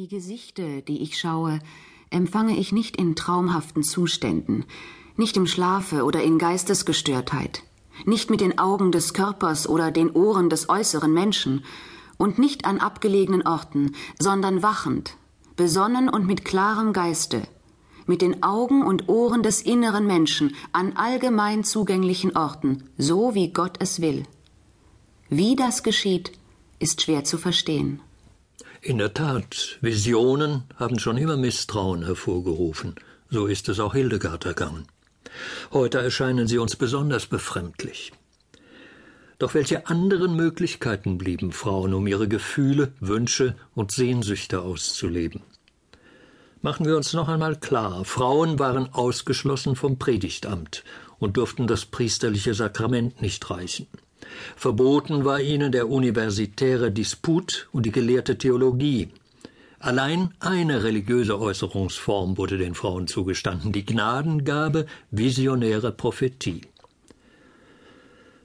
Die Gesichte, die ich schaue, empfange ich nicht in traumhaften Zuständen, nicht im Schlafe oder in Geistesgestörtheit, nicht mit den Augen des Körpers oder den Ohren des äußeren Menschen und nicht an abgelegenen Orten, sondern wachend, besonnen und mit klarem Geiste, mit den Augen und Ohren des inneren Menschen an allgemein zugänglichen Orten, so wie Gott es will. Wie das geschieht, ist schwer zu verstehen. In der Tat, Visionen haben schon immer Misstrauen hervorgerufen. So ist es auch Hildegard ergangen. Heute erscheinen sie uns besonders befremdlich. Doch welche anderen Möglichkeiten blieben Frauen, um ihre Gefühle, Wünsche und Sehnsüchte auszuleben? Machen wir uns noch einmal klar, Frauen waren ausgeschlossen vom Predigtamt und durften das priesterliche Sakrament nicht reichen. Verboten war ihnen der universitäre Disput und die gelehrte Theologie. Allein eine religiöse Äußerungsform wurde den Frauen zugestanden, die Gnadengabe visionäre Prophetie.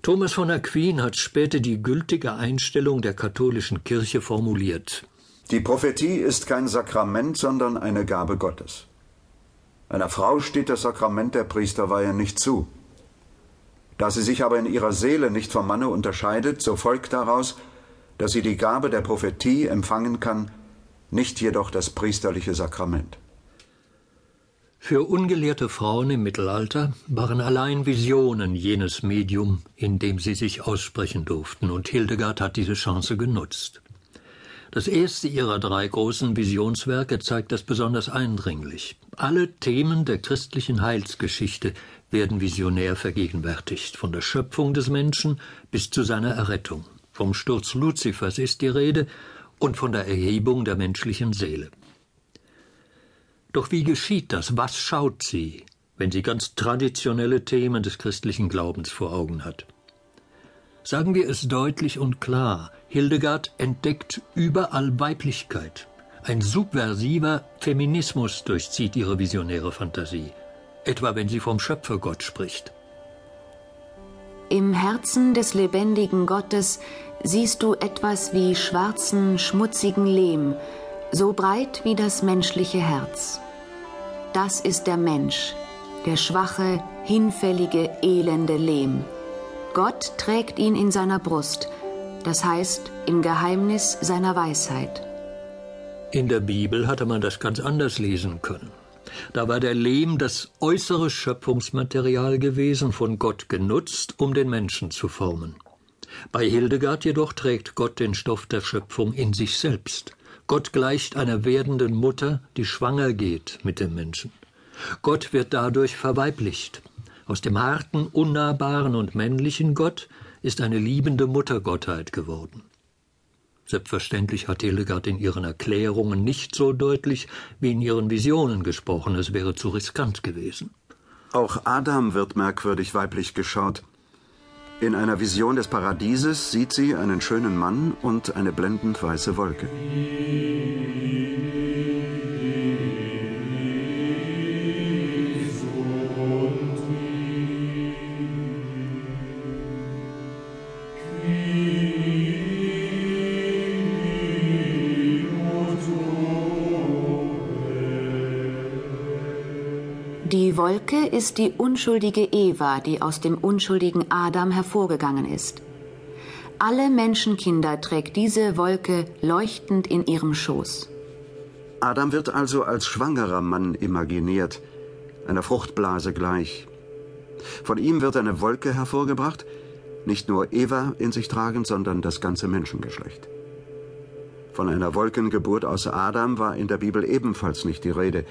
Thomas von Aquin hat später die gültige Einstellung der katholischen Kirche formuliert. Die Prophetie ist kein Sakrament, sondern eine Gabe Gottes. Einer Frau steht das Sakrament der Priesterweihe nicht zu. Da sie sich aber in ihrer Seele nicht vom Manne unterscheidet, so folgt daraus, dass sie die Gabe der Prophetie empfangen kann, nicht jedoch das priesterliche Sakrament. Für ungelehrte Frauen im Mittelalter waren allein Visionen jenes Medium, in dem sie sich aussprechen durften, und Hildegard hat diese Chance genutzt. Das erste ihrer drei großen Visionswerke zeigt das besonders eindringlich. Alle Themen der christlichen Heilsgeschichte werden visionär vergegenwärtigt, von der Schöpfung des Menschen bis zu seiner Errettung. Vom Sturz Luzifers ist die Rede und von der Erhebung der menschlichen Seele. Doch wie geschieht das? Was schaut sie, wenn sie ganz traditionelle Themen des christlichen Glaubens vor Augen hat? Sagen wir es deutlich und klar, Hildegard entdeckt überall Weiblichkeit. Ein subversiver Feminismus durchzieht ihre visionäre Fantasie, etwa wenn sie vom Schöpfergott spricht. Im Herzen des lebendigen Gottes siehst du etwas wie schwarzen, schmutzigen Lehm, so breit wie das menschliche Herz. Das ist der Mensch, der schwache, hinfällige, elende Lehm. Gott trägt ihn in seiner Brust, das heißt im Geheimnis seiner Weisheit. In der Bibel hatte man das ganz anders lesen können. Da war der Lehm das äußere Schöpfungsmaterial gewesen, von Gott genutzt, um den Menschen zu formen. Bei Hildegard jedoch trägt Gott den Stoff der Schöpfung in sich selbst. Gott gleicht einer werdenden Mutter, die schwanger geht mit dem Menschen. Gott wird dadurch verweiblicht. Aus dem harten, unnahbaren und männlichen Gott ist eine liebende Muttergottheit geworden. Selbstverständlich hat Hildegard in ihren Erklärungen nicht so deutlich wie in ihren Visionen gesprochen, es wäre zu riskant gewesen. Auch Adam wird merkwürdig weiblich geschaut. In einer Vision des Paradieses sieht sie einen schönen Mann und eine blendend weiße Wolke. Wolke ist die unschuldige Eva, die aus dem unschuldigen Adam hervorgegangen ist. Alle Menschenkinder trägt diese Wolke leuchtend in ihrem Schoß. Adam wird also als schwangerer Mann imaginiert, einer Fruchtblase gleich. Von ihm wird eine Wolke hervorgebracht, nicht nur Eva in sich tragend, sondern das ganze Menschengeschlecht. Von einer Wolkengeburt aus Adam war in der Bibel ebenfalls nicht die Rede.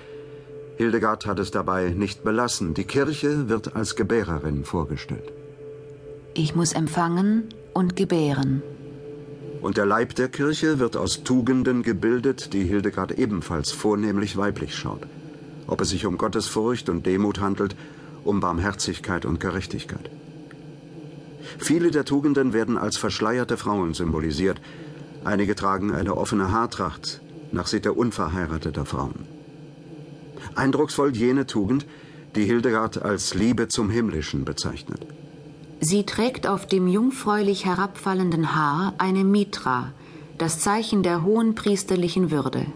Hildegard hat es dabei nicht belassen. Die Kirche wird als Gebärerin vorgestellt. Ich muss empfangen und gebären. Und der Leib der Kirche wird aus Tugenden gebildet, die Hildegard ebenfalls vornehmlich weiblich schaut. Ob es sich um Gottesfurcht und Demut handelt, um Barmherzigkeit und Gerechtigkeit. Viele der Tugenden werden als verschleierte Frauen symbolisiert. Einige tragen eine offene Haartracht, nach Sitte unverheirateter Frauen. Eindrucksvoll jene Tugend, die Hildegard als Liebe zum Himmlischen bezeichnet. Sie trägt auf dem jungfräulich herabfallenden Haar eine Mitra, das Zeichen der hohen priesterlichen Würde.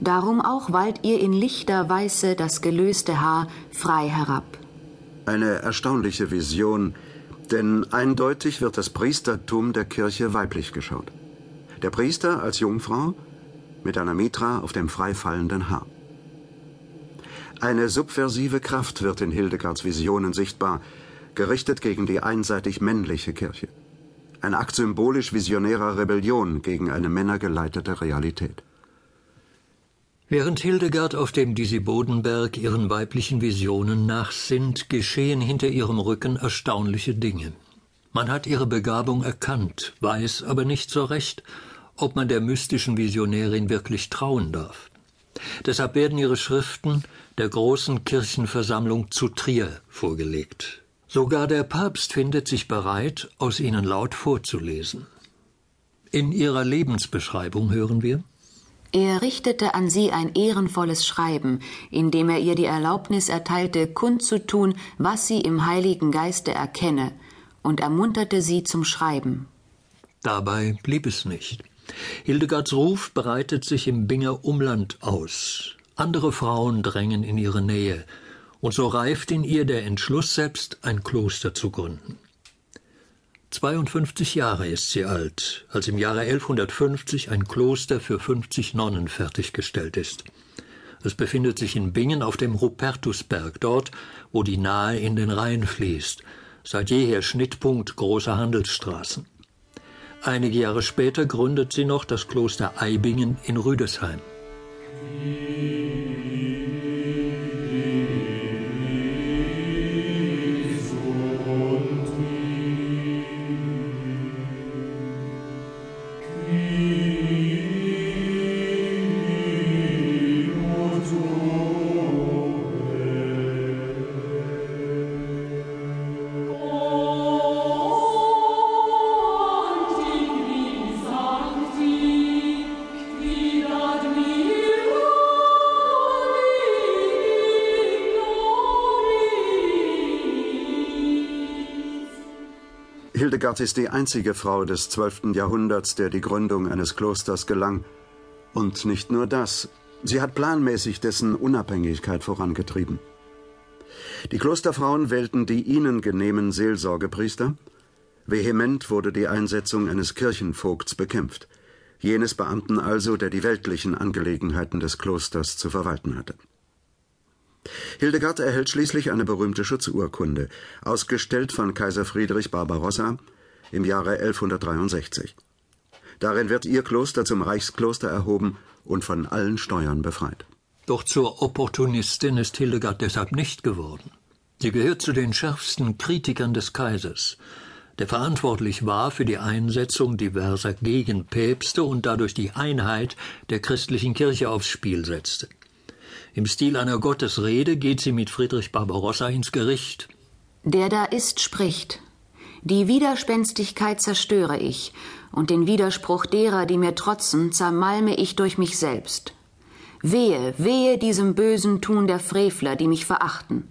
Darum auch wallt ihr in lichter Weiße das gelöste Haar frei herab. Eine erstaunliche Vision, denn eindeutig wird das Priestertum der Kirche weiblich geschaut. Der Priester als Jungfrau mit einer Mitra auf dem freifallenden Haar. Eine subversive Kraft wird in Hildegards Visionen sichtbar, gerichtet gegen die einseitig männliche Kirche. Ein Akt symbolisch visionärer Rebellion gegen eine männergeleitete Realität. Während Hildegard auf dem Disibodenberg ihren weiblichen Visionen nachsinnt, geschehen hinter ihrem Rücken erstaunliche Dinge. Man hat ihre Begabung erkannt, weiß aber nicht so recht, ob man der mystischen Visionärin wirklich trauen darf. Deshalb werden ihre Schriften der großen Kirchenversammlung zu Trier vorgelegt. Sogar der Papst findet sich bereit, aus ihnen laut vorzulesen. In ihrer Lebensbeschreibung hören wir er richtete an sie ein ehrenvolles Schreiben, in dem er ihr die Erlaubnis erteilte, kundzutun, was sie im Heiligen Geiste erkenne, und ermunterte sie zum Schreiben. Dabei blieb es nicht. Hildegards Ruf breitet sich im Binger Umland aus. Andere Frauen drängen in ihre Nähe, und so reift in ihr der Entschluss, selbst ein Kloster zu gründen. 52 Jahre ist sie alt, als im Jahre 1150 ein Kloster für 50 Nonnen fertiggestellt ist. Es befindet sich in Bingen auf dem Rupertusberg, dort, wo die Nahe in den Rhein fließt, seit jeher Schnittpunkt großer Handelsstraßen. Einige Jahre später gründet sie noch das Kloster Eibingen in Rüdesheim. Hildegard ist die einzige Frau des 12. Jahrhunderts, der die Gründung eines Klosters gelang. Und nicht nur das, sie hat planmäßig dessen Unabhängigkeit vorangetrieben. Die Klosterfrauen wählten die ihnen genehmen Seelsorgepriester. Vehement wurde die Einsetzung eines Kirchenvogts bekämpft, jenes Beamten also, der die weltlichen Angelegenheiten des Klosters zu verwalten hatte. Hildegard erhält schließlich eine berühmte Schutzurkunde, ausgestellt von Kaiser Friedrich Barbarossa im Jahre 1163. Darin wird ihr Kloster zum Reichskloster erhoben und von allen Steuern befreit. Doch zur Opportunistin ist Hildegard deshalb nicht geworden. Sie gehört zu den schärfsten Kritikern des Kaisers, der verantwortlich war für die Einsetzung diverser Gegenpäpste und dadurch die Einheit der christlichen Kirche aufs Spiel setzte. Im Stil einer Gottesrede geht sie mit Friedrich Barbarossa ins Gericht. Der da ist, spricht. Die Widerspenstigkeit zerstöre ich, und den Widerspruch derer, die mir trotzen, zermalme ich durch mich selbst. Wehe, wehe diesem bösen Tun der Frevler, die mich verachten.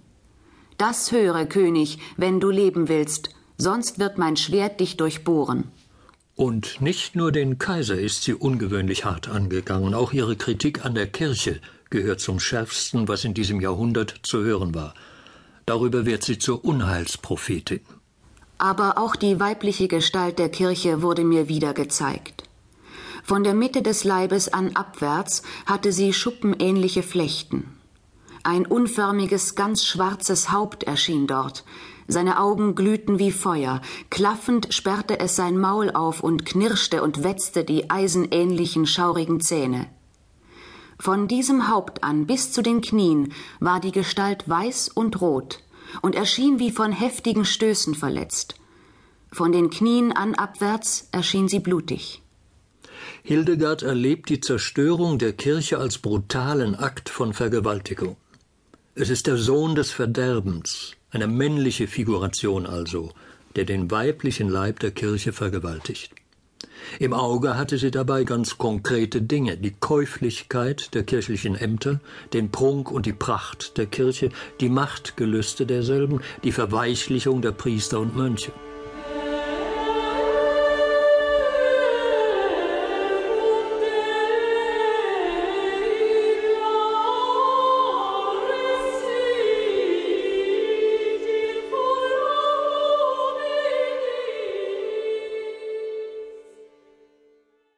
Das höre, König, wenn du leben willst, sonst wird mein Schwert dich durchbohren. Und nicht nur den Kaiser ist sie ungewöhnlich hart angegangen, auch ihre Kritik an der Kirche gehört zum schärfsten, was in diesem Jahrhundert zu hören war. Darüber wird sie zur Unheilsprophetin. Aber auch die weibliche Gestalt der Kirche wurde mir wieder gezeigt. Von der Mitte des Leibes an abwärts hatte sie schuppenähnliche Flechten. Ein unförmiges, ganz schwarzes Haupt erschien dort. Seine Augen glühten wie Feuer. Klaffend sperrte es sein Maul auf und knirschte und wetzte die eisenähnlichen, schaurigen Zähne. Von diesem Haupt an bis zu den Knien war die Gestalt weiß und rot und erschien wie von heftigen Stößen verletzt. Von den Knien an abwärts erschien sie blutig. Hildegard erlebt die Zerstörung der Kirche als brutalen Akt von Vergewaltigung. Es ist der Sohn des Verderbens, eine männliche Figuration also, der den weiblichen Leib der Kirche vergewaltigt. Im Auge hatte sie dabei ganz konkrete Dinge, die Käuflichkeit der kirchlichen Ämter, den Prunk und die Pracht der Kirche, die Machtgelüste derselben, die Verweichlichung der Priester und Mönche.